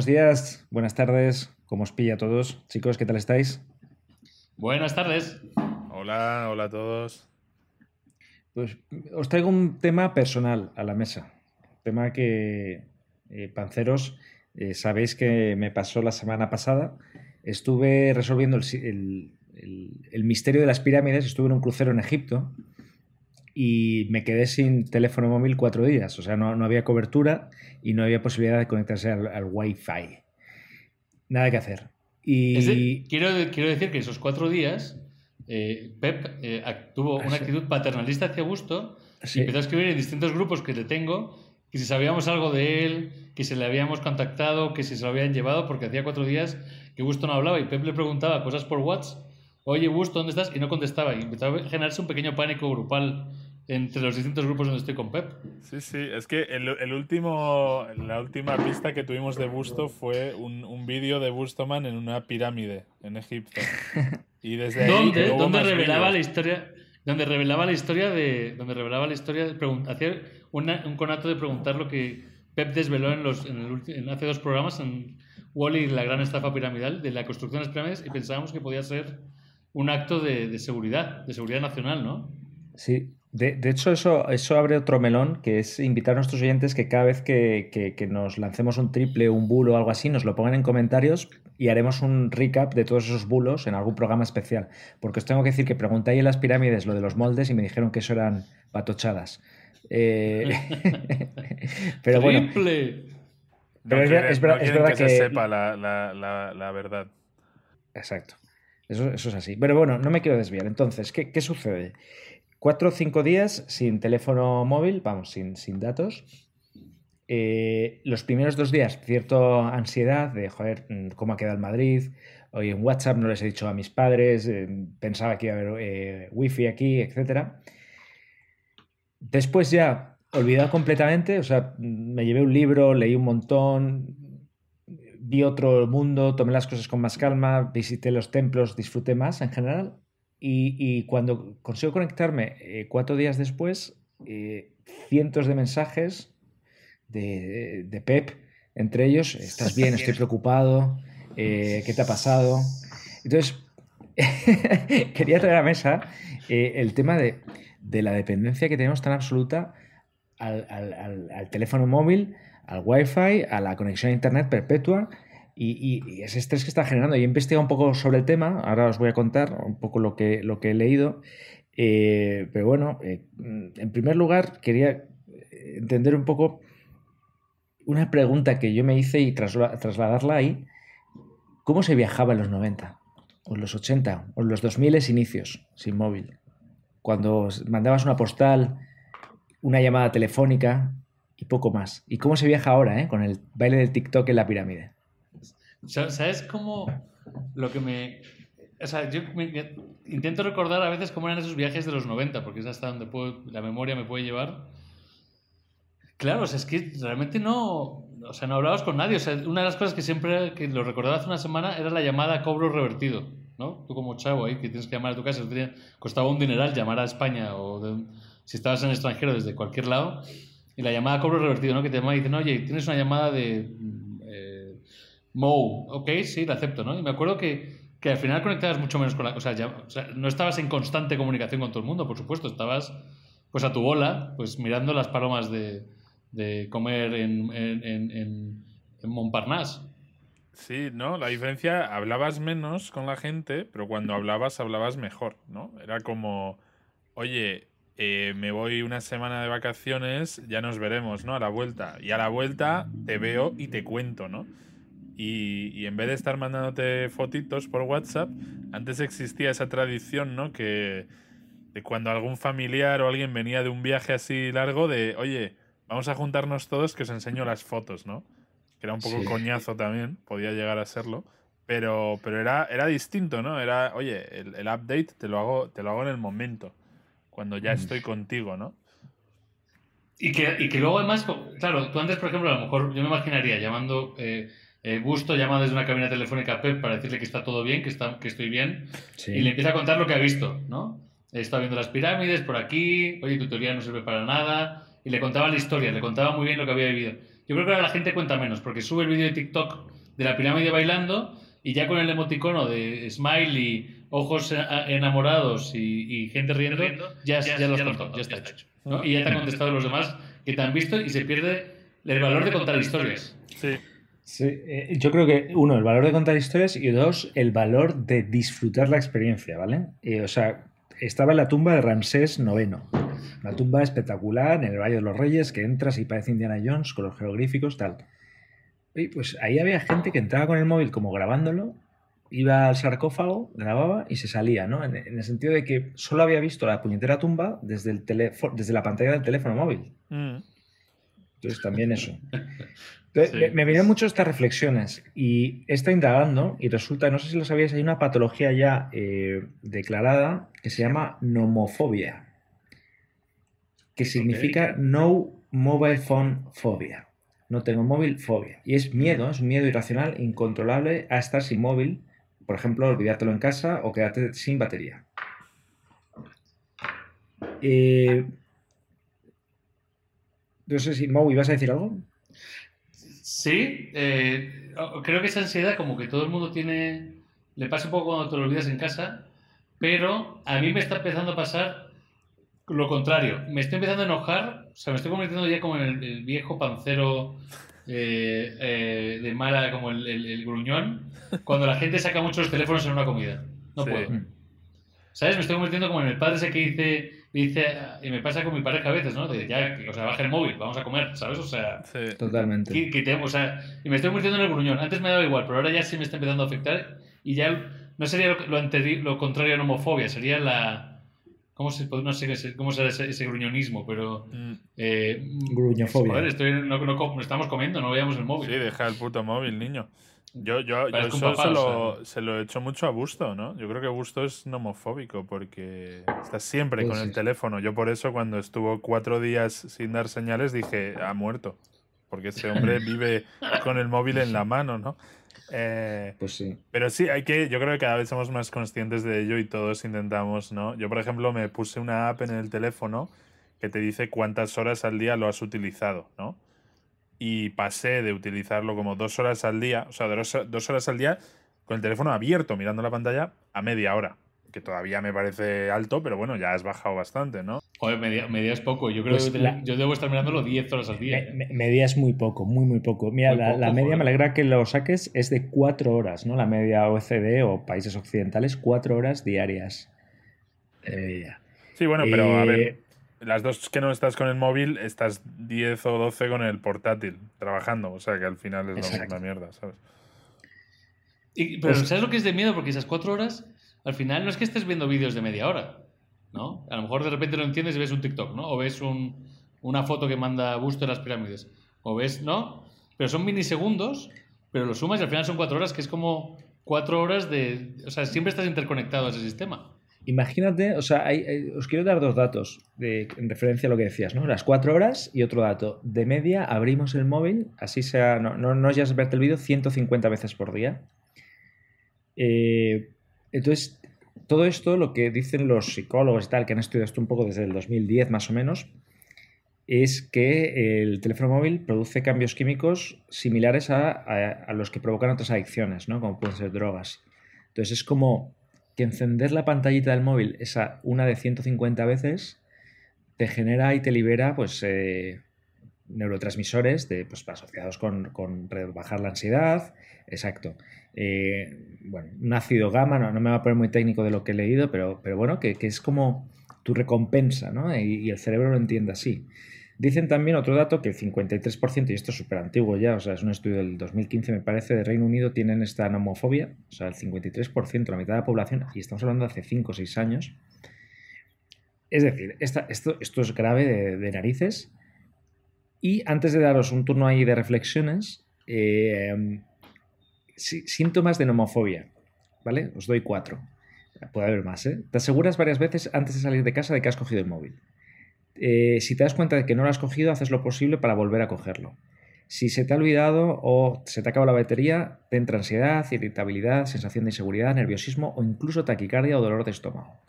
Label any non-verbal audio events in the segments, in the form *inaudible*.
Buenos días, buenas tardes, ¿cómo os pilla a todos? Chicos, ¿qué tal estáis? Buenas tardes. Hola, hola a todos. Pues os traigo un tema personal a la mesa. Tema que, eh, panceros, eh, sabéis que me pasó la semana pasada. Estuve resolviendo el, el, misterio de las pirámides, estuve en un crucero en Egipto y me quedé sin teléfono móvil cuatro días. O sea, no, no había cobertura y no había posibilidad de conectarse al, al Wi-Fi. Nada que hacer. Y... quiero, quiero decir que esos cuatro días eh, Pep eh, tuvo una actitud paternalista hacia Gusto y empezó a escribir en distintos grupos que le tengo que si sabíamos algo de él, que si le habíamos contactado, que si se lo habían llevado, porque hacía cuatro días que Gusto no hablaba y Pep le preguntaba cosas por WhatsApp, oye Gusto, ¿dónde estás? Y no contestaba y empezó a generarse un pequeño pánico grupal entre los distintos grupos donde estoy con Pep. Sí, sí, es que el, último, la última pista que tuvimos de Busto fue un, un vídeo de Bustoman en una pirámide en Egipto. *laughs* Y desde ¿Dónde, ¿dónde revelaba la historia? Donde revelaba la historia de. Donde revelaba la historia de hacer un conato de preguntar lo que Pep desveló en los en, el, en hace dos programas en Wally y la gran estafa piramidal de la construcción de las pirámides y pensábamos que podía ser un acto de, de seguridad, de seguridad nacional, ¿no? Sí, de, hecho, eso, eso abre otro melón, que es invitar a nuestros oyentes que cada vez que, nos lancemos un triple, un bulo o algo así, nos lo pongan en comentarios y haremos un recap de todos esos bulos en algún programa especial. Porque os tengo que decir que pregunté ahí en las pirámides lo de los moldes y me dijeron que eso eran patochadas. Eh, *laughs* *laughs* pero bueno. Pero es, verdad que, se sepa la, verdad. Exacto. Eso, eso, es así. Pero bueno, no me quiero desviar. Entonces, ¿qué, qué sucede? Cuatro o cinco días sin teléfono móvil, vamos, sin, sin datos. Eh, los primeros dos días, cierta ansiedad de, joder, mm, ¿cómo ha quedado Madrid? Hoy en WhatsApp no les he dicho a mis padres, eh, pensaba que iba a haber eh, wifi aquí, etc. Después ya, olvidado completamente, o sea, me llevé un libro, leí un montón, vi otro mundo, tomé las cosas con más calma, visité los templos, disfruté más en general y, cuando consigo conectarme eh, cuatro días después, eh, cientos de mensajes de, de, Pep, entre ellos, estás bien, estoy preocupado, eh, ¿qué te ha pasado? Entonces, *laughs* quería traer a mesa el tema de, de, la dependencia que tenemos tan absoluta al, al, al teléfono móvil, al wifi, a la conexión a internet perpetua y, ese estrés que está generando. Y he investigado un poco sobre el tema, ahora os voy a contar un poco lo que, he leído. Eh, pero bueno, eh, en primer lugar, quería entender un poco una pregunta que yo me hice y trasladarla ahí. ¿Cómo se viajaba en los 90? ¿O en los 80? ¿O en los 2000 inicios sin móvil? Cuando mandabas una postal, una llamada telefónica y poco más. ¿Y cómo se viaja ahora, eh? Con el baile del TikTok en la pirámide. ¿Sabes cómo lo que me... O sea, yo intento recordar a veces cómo eran esos viajes de los 90, porque es hasta donde puedo, la memoria me puede llevar. Claro, o sea, es que realmente no... O sea, no hablabas con nadie. O sea, una de las cosas que siempre, que lo recordaba hace una semana, era la llamada a cobro revertido, ¿no? Tú como chavo ahí, que tienes que llamar a tu casa, costaba un dineral llamar a España o si estabas en el extranjero desde cualquier lado, y la llamada a cobro revertido, ¿no? Que te llama y dicen, oye, tienes una llamada de Mo, ok, sí, la acepto, ¿no? Y me acuerdo que, que al final conectabas mucho menos con la... O sea, ya, o sea, no estabas en constante comunicación con todo el mundo, por supuesto, estabas pues a tu bola, pues mirando las palomas de, de comer en, en, en, en Montparnasse. Sí, ¿no? La diferencia, hablabas menos con la gente, pero cuando hablabas, hablabas mejor, ¿no? Era como, oye, eh, me voy una semana de vacaciones, ya nos veremos, ¿no? A la vuelta. Y a la vuelta te veo y te cuento, ¿no? Y, en vez de estar mandándote fotitos por WhatsApp, antes existía esa tradición, ¿no? Que de cuando algún familiar o alguien venía de un viaje así largo, de, oye, vamos a juntarnos todos que os enseño las fotos, ¿no? Que era un poco coñazo también, podía llegar a serlo. Pero, pero era, era distinto, ¿no? Era, oye, el, update te lo, hago, te lo hago en el momento, cuando ya mm. estoy contigo, ¿no? Y que, y que luego además, claro, tú antes, por ejemplo, a lo mejor yo me imaginaría llamando... Eh, eh, Gusto llama desde una cabina telefónica a Pep para decirle que está todo bien, que, está, que estoy bien, y le empieza a contar lo que ha visto, ¿no? Está viendo las pirámides por aquí, oye, tu teoría no sirve para nada, y le contaba la historia, le contaba muy bien lo que había vivido. Yo creo que ahora la gente cuenta menos, porque sube el vídeo de TikTok de la pirámide bailando y ya con el emoticono de smiley, ojos enamorados y, gente riendo, ya, ya, los contó, ya está hecho. Y ya te han contestado los demás que te han visto y se pierde el valor de contar historias. Sí. Sí, eh, yo creo que uno, el valor de contar historias y dos, el valor de disfrutar la experiencia, ¿vale? Eh, o sea, estaba en la tumba de Ramsés IX. Una tumba espectacular en el Valle de los Reyes que entras y parece Indiana Jones con los jeroglíficos, tal. Y pues ahí había gente que entraba con el móvil como grabándolo, iba al sarcófago, grababa y se salía, ¿no? En, el sentido de que solo había visto la puñetera tumba desde, el desde la pantalla del teléfono móvil. Mm. Entonces también eso. *laughs* me, me, vinieron mucho estas reflexiones y he estado indagando y resulta, no sé si lo sabíais, hay una patología ya eh, declarada que se llama nomofobia, que significa no mobile phone phobia. No tengo móvil fobia. Y es miedo, es un miedo irracional, incontrolable a estar sin móvil. Por ejemplo, olvidártelo en casa o quedarte sin batería. Eh, no sé si, Mau, ¿ibas a decir algo? Sí, eh, creo que esa ansiedad como que todo el mundo tiene, le pasa un poco cuando te lo olvidas en casa, pero a mí me está empezando a pasar lo contrario. Me estoy empezando a enojar, o sea, me estoy convirtiendo ya como en el, viejo pancero eh, eh, de mala, como el, gruñón, cuando la gente saca muchos teléfonos en una comida. No puedo. ¿Sabes? Me estoy convirtiendo como en el padre ese que dice dice, y me pasa con mi pareja a veces, ¿no? De ya, o sea, baja el móvil, vamos a comer, ¿sabes? O sea, totalmente. o sea, y me estoy convirtiendo en el gruñón. Antes me daba igual, pero ahora ya sí me está empezando a afectar y ya no sería lo, lo, contrario a la homofobia, sería la. ¿Cómo se, no sé cómo será ese, gruñonismo, pero. Mm. Eh, Gruñofobia. Joder, estoy, no, no, estamos comiendo, no veamos el móvil. Sí, deja el puto móvil, niño. Yo, yo, yo eso se lo, se lo, he hecho mucho a Busto, ¿no? Yo creo que Busto es nomofóbico porque está siempre con el teléfono. Yo por eso cuando estuvo cuatro días sin dar señales dije, ha muerto. Porque ese hombre *laughs* vive con el móvil en la mano, ¿no? Eh, pues sí. Pero sí, hay que, yo creo que cada vez somos más conscientes de ello y todos intentamos, ¿no? Yo, por ejemplo, me puse una app en el teléfono que te dice cuántas horas al día lo has utilizado, ¿no? Y pasé de utilizarlo como dos horas al día, o sea, dos, dos horas al día con el teléfono abierto mirando la pantalla a media hora que todavía me parece alto, pero bueno, ya has bajado bastante, ¿no? Joder, media, media es poco. Yo creo pues que yo debo estar mirándolo 10 horas al día. media es muy poco, muy, muy poco. Mira, la, media me alegra que lo saques, es de 4 horas, ¿no? La media OECD o países occidentales, 4 horas diarias Sí, bueno, pero a ver, eh, las dos que no estás con el móvil, estás 10 o 12 con el portátil trabajando. O sea que al final es la misma mierda, ¿sabes? pero pues ¿sabes lo que es de miedo? Porque esas cuatro horas, al final no es que estés viendo vídeos de media hora, ¿no? A lo mejor de repente lo entiendes y ves un TikTok, ¿no? O ves una foto que manda Busto de las pirámides. O ves, ¿no? Pero son minisegundos, pero lo sumas y al final son cuatro horas, que es como cuatro horas de... O sea, siempre estás interconectado a ese sistema. Imagínate, o sea, os quiero dar dos datos de, en referencia a lo que decías, ¿no? Las cuatro horas y otro dato. De media abrimos el móvil, así sea, no, no, no ya verte el vídeo, 150 veces por día. Eh, entonces, todo esto, lo que dicen los psicólogos y tal, que han estudiado esto un poco desde el 2010 más o menos, es que el teléfono móvil produce cambios químicos similares a, a los que provocan otras adicciones, ¿no? Como pueden ser drogas. Entonces, es como que encender la pantallita del móvil esa una de 150 veces te genera y te libera pues eh, neurotransmisores de, pues, asociados con, con, bajar la ansiedad, exacto. Eh, bueno, un ácido gamma, no, me va a poner muy técnico de lo que he leído, pero, pero bueno, que, es como tu recompensa, ¿no? Y, el cerebro lo entiende así. Dicen también otro dato que el 53%, y esto es súper antiguo ya, o sea, es un estudio del 2015 me parece, de Reino Unido, tienen esta nomofobia, o sea, el 53%, la mitad de la población, y estamos hablando de hace 5 o 6 años. Es decir, esto, es grave de, narices. Y antes de daros un turno ahí de reflexiones, eh, síntomas de nomofobia, ¿vale? Os doy cuatro. Puede haber más, ¿eh? Te aseguras varias veces antes de salir de casa de que has cogido el móvil. Eh, si te das cuenta de que no lo has cogido, haces lo posible para volver a cogerlo. Si se te ha olvidado o se te acaba la batería, te entra ansiedad, irritabilidad, sensación de inseguridad, nerviosismo o incluso taquicardia o dolor de estómago.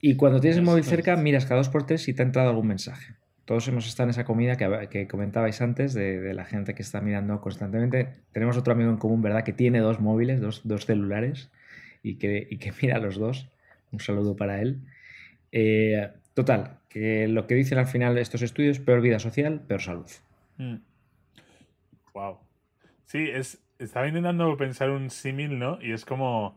Y cuando tienes el móvil cerca, miras cada dos por tres si te ha entrado algún mensaje. todos hemos estado en esa comida que, que comentabais antes de, la gente que está mirando constantemente. Tenemos otro amigo en común, ¿verdad? Que tiene dos móviles, dos, dos celulares y que, y que mira los dos. Un saludo para él. Eh, total, que lo que dicen al final estos estudios, peor vida social, peor salud. Wow. Mm. Sí, es, estaba intentando pensar un símil, ¿no? Y es como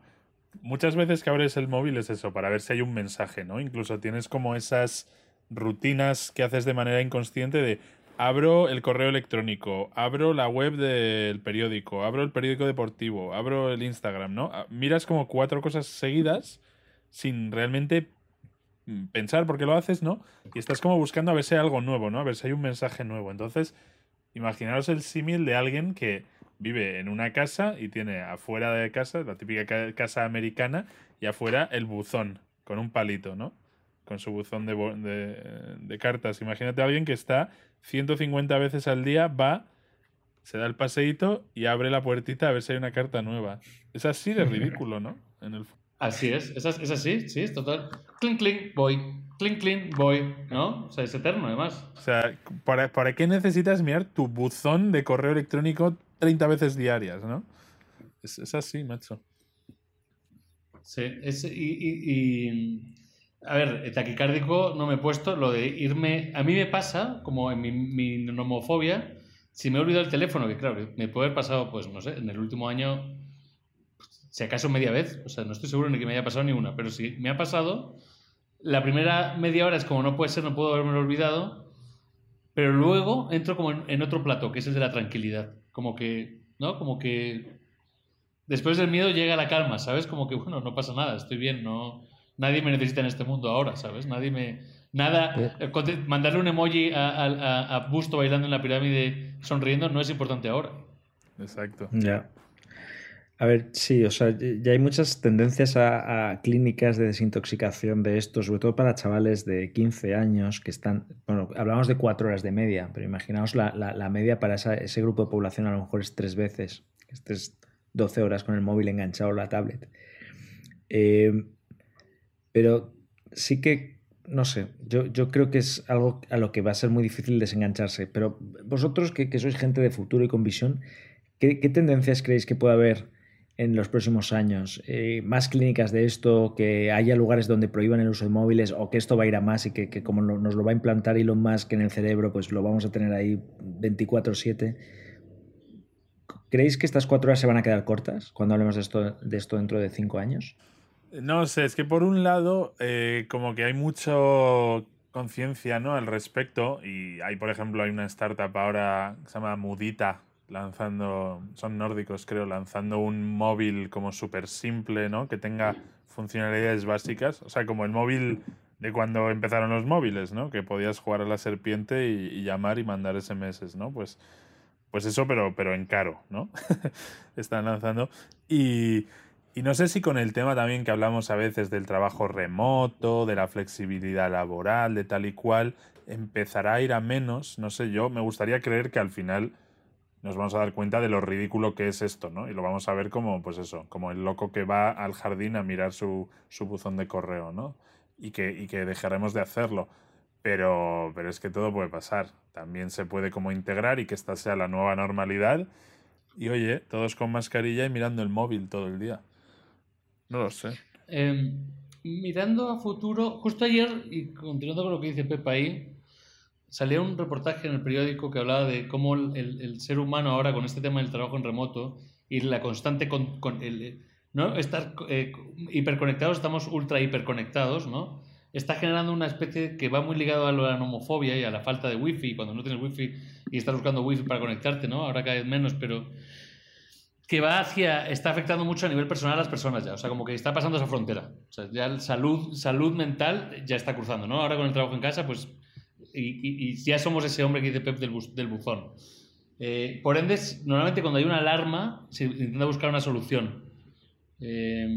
muchas veces que abres el móvil es eso, para ver si hay un mensaje, ¿no? Incluso tienes como esas rutinas que haces de manera inconsciente de abro el correo electrónico, abro la web del periódico, abro el periódico deportivo, abro el Instagram, ¿no? Ah, miras como cuatro cosas seguidas sin realmente pensar por qué lo haces, ¿no? Y estás como buscando a ver si hay algo nuevo, ¿no? A ver si hay un mensaje nuevo. Entonces, imaginaros el símil de alguien que vive en una casa y tiene afuera de casa, la típica casa americana, y afuera el buzón con un palito, ¿no? Con su buzón de, de, de cartas. Imagínate a alguien que está 150 veces al día, va, se da el paseíto y abre la puertita a ver si hay una carta nueva. Es así de *laughs* ridículo, ¿no? En el... Así es, es, así, sí, es total. Clink, clink, voy. Clink, clink, voy. ¿No? O sea, es eterno, además. O sea, ¿para, ¿para qué necesitas mirar tu buzón de correo electrónico 30 veces diarias, no? Es, es así, macho. Sí, es, y, y, a ver, taquicárdico no me he puesto, lo de irme, a mí me pasa, como en mi, mi nomofobia, si me he olvidado el teléfono, que claro, me puede haber pasado, pues no sé, en el último año, si acaso media vez, o sea, no estoy seguro ni que me haya pasado ni una, pero si me ha pasado, la primera media hora es como no puede ser, no puedo haberme olvidado, pero luego entro como en otro plato, que es el de la tranquilidad como que, ¿no? Como que después del miedo llega la calma, ¿sabes? Como que, bueno, no pasa nada, estoy bien, no... Nadie me necesita en este mundo ahora, ¿sabes? Nadie me... Nada, eh, mandarle un emoji a, Busto bailando en la pirámide sonriendo no es importante ahora. Exacto. Ya. A ver, sí, o sea, ya hay muchas tendencias a, clínicas de desintoxicación de esto, sobre todo para chavales de 15 años que están, bueno, hablamos de cuatro horas de media, pero imaginaos la, media para ese grupo de población a lo mejor es tres veces, que estés 12 horas con el móvil enganchado a la tablet. Eh, pero sí que, no sé, yo, yo, creo que es algo a lo que va a ser muy difícil desengancharse, pero vosotros que, sois gente de futuro y con visión, ¿qué, qué tendencias creéis que puede haber? En los próximos años? Eh, ¿Más clínicas de esto? ¿Que haya lugares donde prohíban el uso de móviles? ¿O que esto va a ir a más y que, como nos lo va a implantar Elon Musk en el cerebro, pues lo vamos a tener ahí 24/7? ¿Creéis que estas cuatro horas se van a quedar cortas cuando hablemos de esto, de esto dentro de cinco años? No sé, es que por un lado, eh, como que hay mucho conciencia ¿no? al respecto y hay, por ejemplo, hay una startup ahora que se llama Mudita, lanzando, son nórdicos creo, lanzando un móvil como súper simple, ¿no? Que tenga funcionalidades básicas, o sea, como el móvil de cuando empezaron los móviles, ¿no? Que podías jugar a la serpiente y, llamar y mandar SMS, ¿no? Pues, pues eso, pero, pero en caro, ¿no? *laughs* Están lanzando. Y, y no sé si con el tema también que hablamos a veces del trabajo remoto, de la flexibilidad laboral, de tal y cual, empezará a ir a menos, no sé yo, me gustaría creer que al final nos vamos a dar cuenta de lo ridículo que es esto, ¿no? Y lo vamos a ver como, pues eso, como el loco que va al jardín a mirar su, su buzón de correo, ¿no? Y que, y que dejaremos de hacerlo. Pero, pero es que todo puede pasar. También se puede como integrar y que esta sea la nueva normalidad. Y oye, todos con mascarilla y mirando el móvil todo el día. No lo sé. Em, mirando a futuro, justo ayer, y continuando con lo que dice Pepa ahí, salía un reportaje en el periódico que hablaba de cómo el, ser humano ahora con este tema del trabajo en remoto y la constante con, el, no estar eh, hiperconectados estamos ultra hiperconectados no está generando una especie que va muy ligado a la nomofobia y a la falta de wifi. Cuando no tienes wifi y estás buscando wifi para conectarte no ahora cada vez menos pero que va hacia está afectando mucho a nivel personal a las personas ya. O sea como que está pasando esa frontera. O sea ya salud salud mental ya está cruzando no ahora con el trabajo en casa pues y, ya somos ese hombre que dice Pep del, buzón. Eh, por ende, normalmente cuando hay una alarma se intenta buscar una solución. Eh,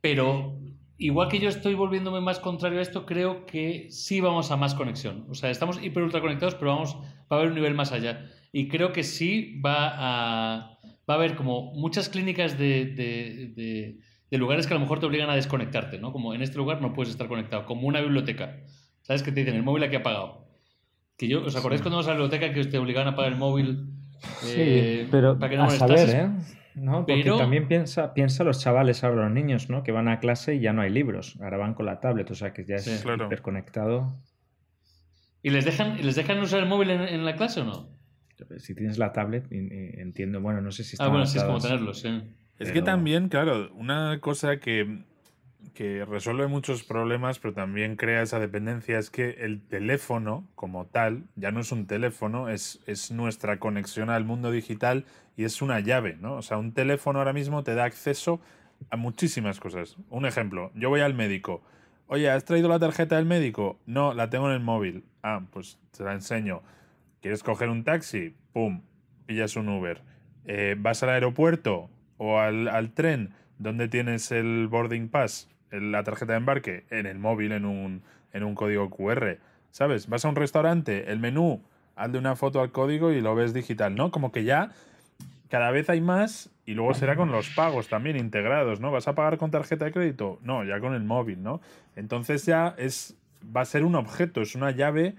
pero igual que yo estoy volviéndome más contrario a esto, creo que sí vamos a más conexión. O sea, estamos hiper ultra conectados, pero vamos, va a haber un nivel más allá. Y creo que sí va a, va a haber como muchas clínicas de, de, de lugares que a lo mejor te obligan a desconectarte, ¿no? Como en este lugar no puedes estar conectado, como una biblioteca. ¿Sabes qué te dicen? El móvil aquí apagado. Que yo, ¿Os acordáis cuando íbamos a la biblioteca que te obligaban a pagar el móvil? Sí, eh, pero para que no a saber? ¿eh? ¿No? Porque Pero- también piensa, piensa los chavales ahora, los niños, ¿no? Que van a clase y ya no hay libros. Ahora van con la tablet, o sea que ya es Sí. Claro. hiperconectado. ¿Y les dejan, ¿y les dejan usar el móvil en, en la clase o no? Si tienes la tablet, entiendo, bueno, no sé si Ah, están bueno, sí, es como adaptadas. tenerlo, sí. Es que también, claro, una cosa que, que resuelve muchos problemas, pero también crea esa dependencia, es que el teléfono como tal ya no es un teléfono, es, es nuestra conexión al mundo digital y es una llave, ¿no? O sea, un teléfono ahora mismo te da acceso a muchísimas cosas. Un ejemplo, yo voy al médico. Oye, ¿has traído la tarjeta del médico? No, la tengo en el móvil. Ah, pues te la enseño. ¿Quieres coger un taxi? Pum, pillas un Uber. Eh, ¿Vas al aeropuerto o al, al tren? ¿Dónde tienes el boarding pass? La tarjeta de embarque en el móvil, en un, en un código QR. ¿Sabes? Vas a un restaurante, el menú, hazle una foto al código y lo ves digital, ¿no? Como que ya cada vez hay más y luego será con los pagos también integrados, ¿no? ¿Vas a pagar con tarjeta de crédito? No, ya con el móvil, ¿no? Entonces ya es va a ser un objeto, es una llave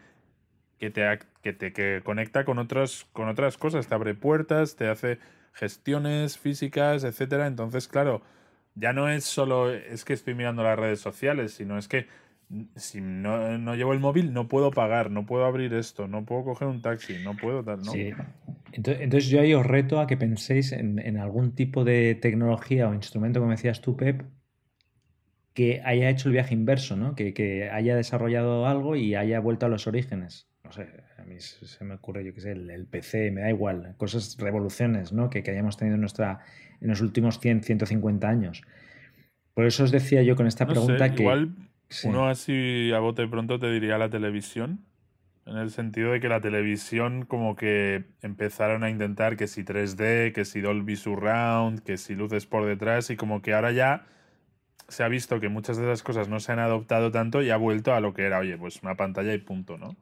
que te, que te que conecta con otras, con otras cosas, te abre puertas, te hace gestiones físicas, etcétera. Entonces, claro, ya no es solo es que estoy mirando las redes sociales, sino es que si no, no llevo el móvil no puedo pagar, no puedo abrir esto, no puedo coger un taxi, no puedo tal, ¿no? Sí. Entonces, entonces yo ahí os reto a que penséis en, en algún tipo de tecnología o instrumento, como decías tú, Pep, que haya hecho el viaje inverso, ¿no? Que, que haya desarrollado algo y haya vuelto a los orígenes. No sé, a mí se me ocurre, yo qué sé, el, el PC, me da igual, cosas, revoluciones, ¿no? Que, que hayamos tenido en, nuestra, en los últimos 100, 150 años. Por eso os decía yo con esta No sé, pregunta que... igual Sí. uno así a bote pronto te diría la televisión, en el sentido de que la televisión como que empezaron a intentar que si 3D, que si Dolby Surround, que si luces por detrás y como que ahora ya se ha visto que muchas de esas cosas no se han adoptado tanto y ha vuelto a lo que era, oye, pues una pantalla y punto, ¿no?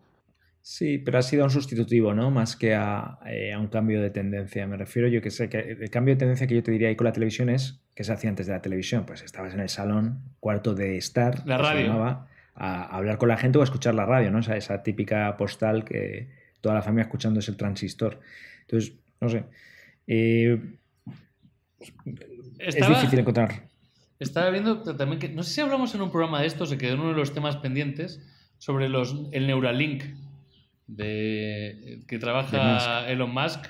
Sí, pero ha sido un sustitutivo, ¿no? Más que a, eh, a un cambio de tendencia. Me refiero, yo que sé, que el cambio de tendencia que yo te diría ahí con la televisión es que se hacía antes de la televisión. Pues estabas en el salón, cuarto de estar, La radio. llamaba, a, a hablar con la gente o a escuchar la radio, ¿no? Esa, esa típica postal que toda la familia escuchando es el transistor. Entonces, no sé. Eh, es difícil encontrar. estaba viendo también que, no sé si hablamos en un programa de esto, se quedó en uno de los temas pendientes, sobre los, el Neuralink de, que De trabaja Elon Musk,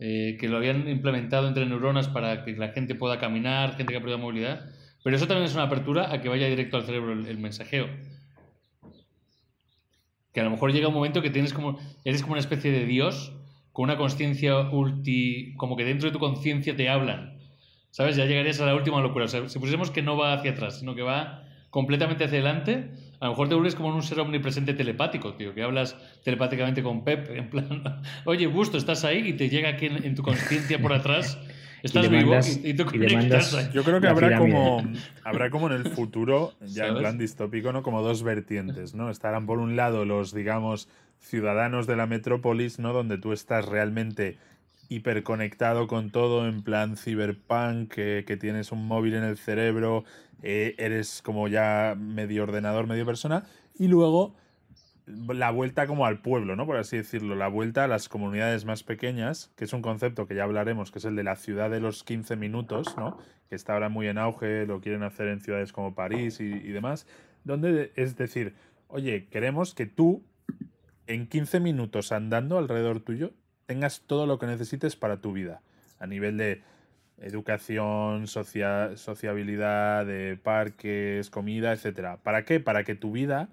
eh, que lo habían implementado entre neuronas para que la gente pueda caminar, gente que ha perdido movilidad. Pero eso también es una apertura a que vaya directo al cerebro el, el mensajeo. Que a lo mejor llega un momento que tienes como, eres como una especie de Dios con una conciencia ulti, como que dentro de tu conciencia te hablan. ¿Sabes? Ya llegarías a la última locura. O sea, si pusiéramos que no va hacia atrás, sino que va completamente hacia adelante, a lo mejor te vuelves como un ser omnipresente telepático, tío, que hablas telepáticamente con Pep, *laughs* en plan, oye, Busto, estás ahí y te llega aquí en, en tu conciencia por atrás, *laughs* estás le vivo mandas- y, y tú y. Yo creo que habrá como, *laughs* habrá como en el futuro, ya en ¿Sabes? plan distópico, ¿no? Como dos vertientes, ¿no? Estarán por un lado los, digamos, ciudadanos de la metrópolis, ¿no? Donde tú estás realmente hiperconectado con todo, en plan cyberpunk, que, que tienes un móvil en el cerebro, eh, eres como ya medio ordenador, medio persona, y luego la vuelta como al pueblo, ¿no? Por así decirlo, la vuelta a las comunidades más pequeñas, que es un concepto que ya hablaremos, que es el de la ciudad de los 15 minutos, ¿no? Que está ahora muy en auge, lo quieren hacer en ciudades como París y, y demás, donde es decir, oye, queremos que tú en 15 minutos andando alrededor tuyo tengas todo lo que necesites para tu vida, a nivel de educación, socia- sociabilidad, de parques, comida, etcétera. ¿Para qué? Para que tu vida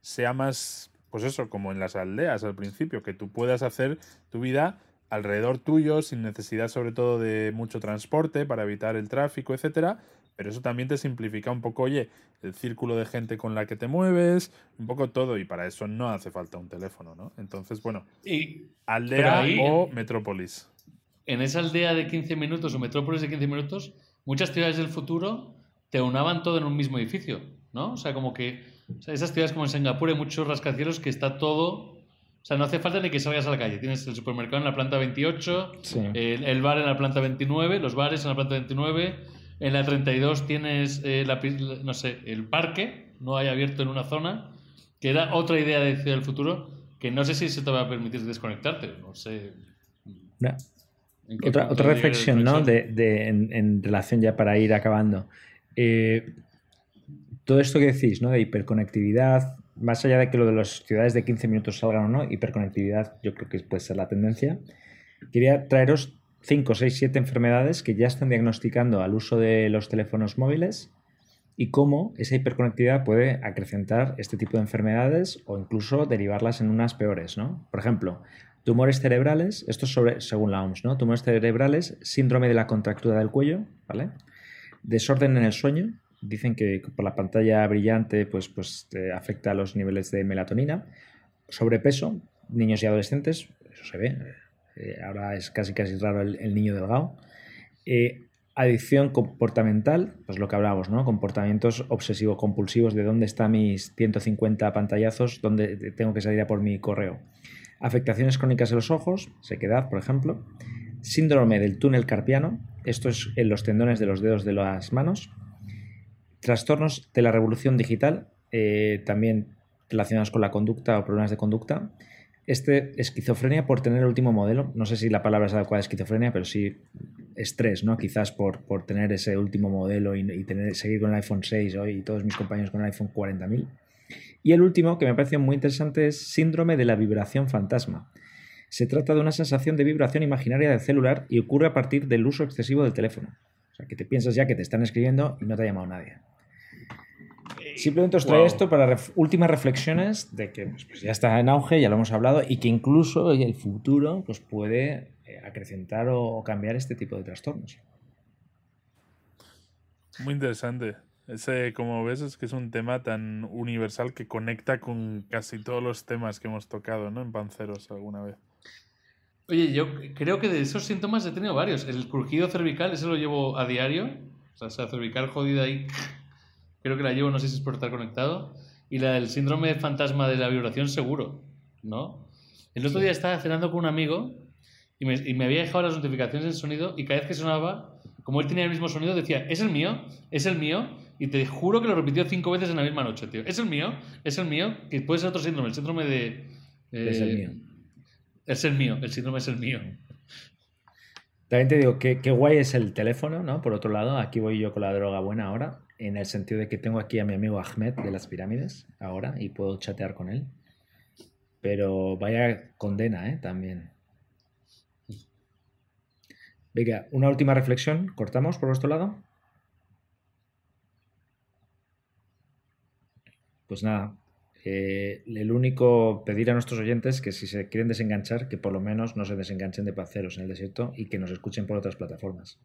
sea más, pues eso, como en las aldeas al principio, que tú puedas hacer tu vida alrededor tuyo sin necesidad sobre todo de mucho transporte para evitar el tráfico, etcétera. Pero eso también te simplifica un poco, oye, el círculo de gente con la que te mueves, un poco todo, y para eso no hace falta un teléfono, ¿no? Entonces, bueno, Y aldea ahí- o metrópolis. En esa aldea de 15 minutos o metrópolis de 15 minutos, muchas ciudades del futuro te unaban todo en un mismo edificio, ¿no? O sea, como que o sea, esas ciudades como en Singapur hay muchos rascacielos que está todo... O sea, no hace falta ni que salgas a la calle. Tienes el supermercado en la planta 28, Sí. el, el bar en la planta 29, los bares en la planta 29, en la 32 tienes, eh, la no sé, el parque, no hay abierto en una zona, que era otra idea de ciudad del futuro, que no sé si se te va a permitir desconectarte, no sé. No. Otra, reflexión, ¿no? De, de- en, en relación ya para ir acabando. Eh, todo esto que decís, ¿no? De hiperconectividad, más allá de que lo de las ciudades de 15 minutos salgan o no, hiperconectividad yo creo que puede ser la tendencia. Quería traeros 5, 6, 7 enfermedades que ya están diagnosticando al uso de los teléfonos móviles y cómo esa hiperconectividad puede acrecentar este tipo de enfermedades o incluso derivarlas en unas peores, ¿no? Por ejemplo, tumores cerebrales, esto es sobre, según la OMS, ¿no? Tumores cerebrales, síndrome de la contractura del cuello, ¿vale? Desorden en el sueño, dicen que por la pantalla brillante pues, pues afecta a los niveles de melatonina. Sobrepeso, niños y adolescentes, eso se ve. eh, ahora es casi casi raro el, el niño delgado. Eh, adicción comportamental, pues lo que hablábamos, ¿no? Comportamientos obsesivo-compulsivos, de dónde están mis 150 pantallazos, dónde tengo que salir a por mi correo. Afectaciones crónicas en los ojos, sequedad, por ejemplo. Síndrome del túnel carpiano, esto es en los tendones de los dedos de las manos. Trastornos de la revolución digital, eh, también relacionados con la conducta o problemas de conducta. Este, esquizofrenia por tener el último modelo. No sé si la palabra es adecuada, esquizofrenia, pero sí estrés, ¿no? Quizás por, por tener ese último modelo y, y tener, seguir con el iPhone 6 hoy y todos mis compañeros con el iPhone 40.000. Y el último, que me parece muy interesante, es síndrome de la vibración fantasma. Se trata de una sensación de vibración imaginaria del celular y ocurre a partir del uso excesivo del teléfono. O sea, que te piensas ya que te están escribiendo y no te ha llamado nadie. Simplemente os traigo Wow. esto para ref- últimas reflexiones de que pues, pues, ya está en auge, ya lo hemos hablado, y que incluso el futuro pues, puede eh, acrecentar o cambiar este tipo de trastornos. Muy interesante. Ese, como ves, es que es un tema tan universal que conecta con casi todos los temas que hemos tocado, ¿no? En Panceros alguna vez. Oye, yo creo que de esos síntomas he tenido varios. El crujido cervical, ese lo llevo a diario. O sea, cervical jodida ahí. *laughs* Creo que la llevo, no sé si es por estar conectado. Y la del síndrome de fantasma de la vibración, seguro. ¿No? El otro día estaba cenando con un amigo y me, y me había dejado las notificaciones del sonido y cada vez que sonaba, como él tenía el mismo sonido, decía, es el mío, es el mío. Y te juro que lo repitió cinco veces en la misma noche, tío. Es el mío, es el mío, que puede ser otro síndrome, el síndrome de... Es el eh, mío. Es el mío, el síndrome es el mío. También te digo que qué guay es el teléfono, ¿no? Por otro lado, aquí voy yo con la droga buena ahora, en el sentido de que tengo aquí a mi amigo Ahmed de las pirámides ahora y puedo chatear con él. Pero vaya condena, ¿eh? También. Venga, una última reflexión. ¿Cortamos por vuestro lado? Pues nada, eh, el único pedir a nuestros oyentes que si se quieren desenganchar, que por lo menos no se desenganchen de paceros en el desierto y que nos escuchen por otras plataformas.